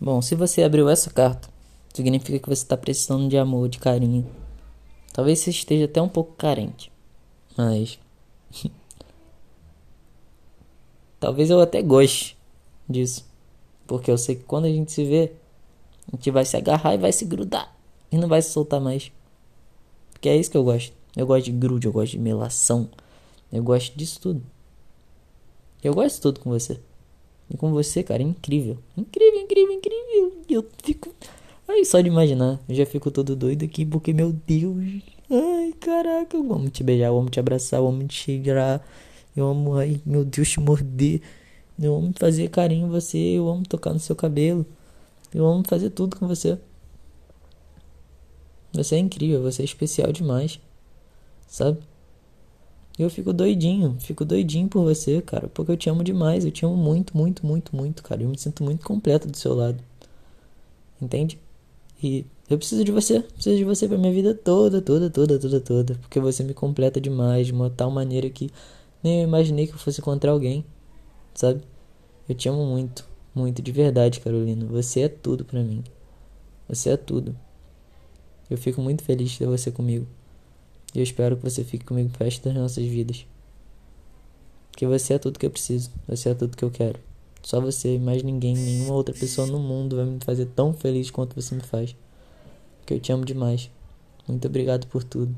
Bom, se você abriu essa carta, significa que você está precisando de amor, de carinho. Talvez você esteja até um pouco carente, mas. Talvez eu até goste disso. Porque eu sei que quando a gente se vê, a gente vai se agarrar e vai se grudar. E não vai se soltar mais. Porque é isso que eu gosto. Eu gosto de grude, eu gosto de melação. Eu gosto disso tudo. Eu gosto de tudo com você. E com você, cara, é incrível. Incrível, incrível, incrível. Eu fico. Ai, só de imaginar. Eu já fico todo doido aqui porque, meu Deus. Ai, caraca. Eu amo te beijar, eu amo te abraçar, eu amo te cheirar. Eu amo, ai, meu Deus, te morder. Eu amo fazer carinho em você. Eu amo tocar no seu cabelo. Eu amo fazer tudo com você. Você é incrível, você é especial demais. Sabe? Eu fico doidinho, fico doidinho por você, cara, porque eu te amo demais, eu te amo muito, muito, muito, muito, cara. Eu me sinto muito completo do seu lado. Entende? E eu preciso de você, preciso de você pra minha vida toda, toda, toda, toda, toda, porque você me completa demais de uma tal maneira que nem eu imaginei que eu fosse encontrar alguém, sabe? Eu te amo muito, muito de verdade, Carolina. Você é tudo pra mim. Você é tudo. Eu fico muito feliz de ter você comigo. E eu espero que você fique comigo pro resto das nossas vidas. Porque você é tudo que eu preciso. Você é tudo que eu quero. Só você mais ninguém, nenhuma outra pessoa no mundo vai me fazer tão feliz quanto você me faz. Porque eu te amo demais. Muito obrigado por tudo.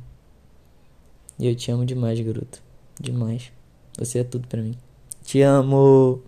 E eu te amo demais, garoto. Demais. Você é tudo pra mim. Te amo!